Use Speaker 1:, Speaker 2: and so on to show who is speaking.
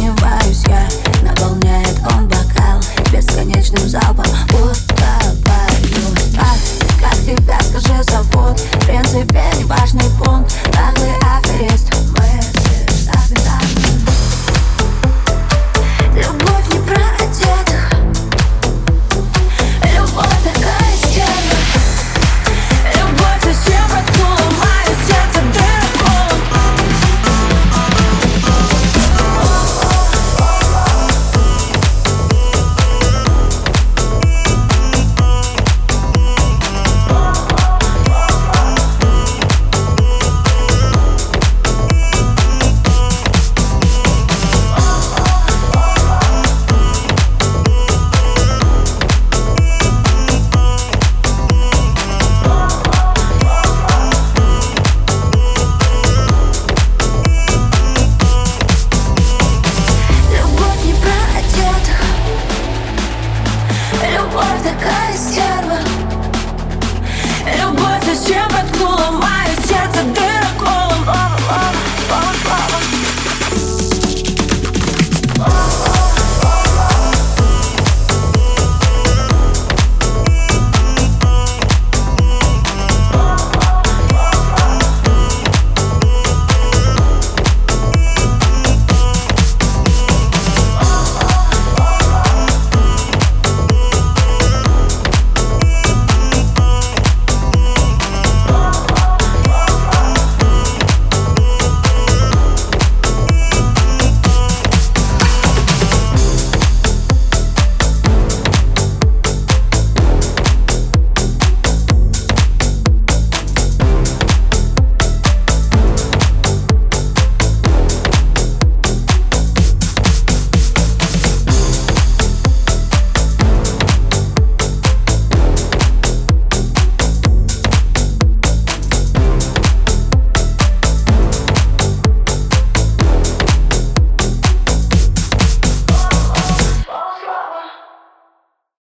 Speaker 1: your. такая сила.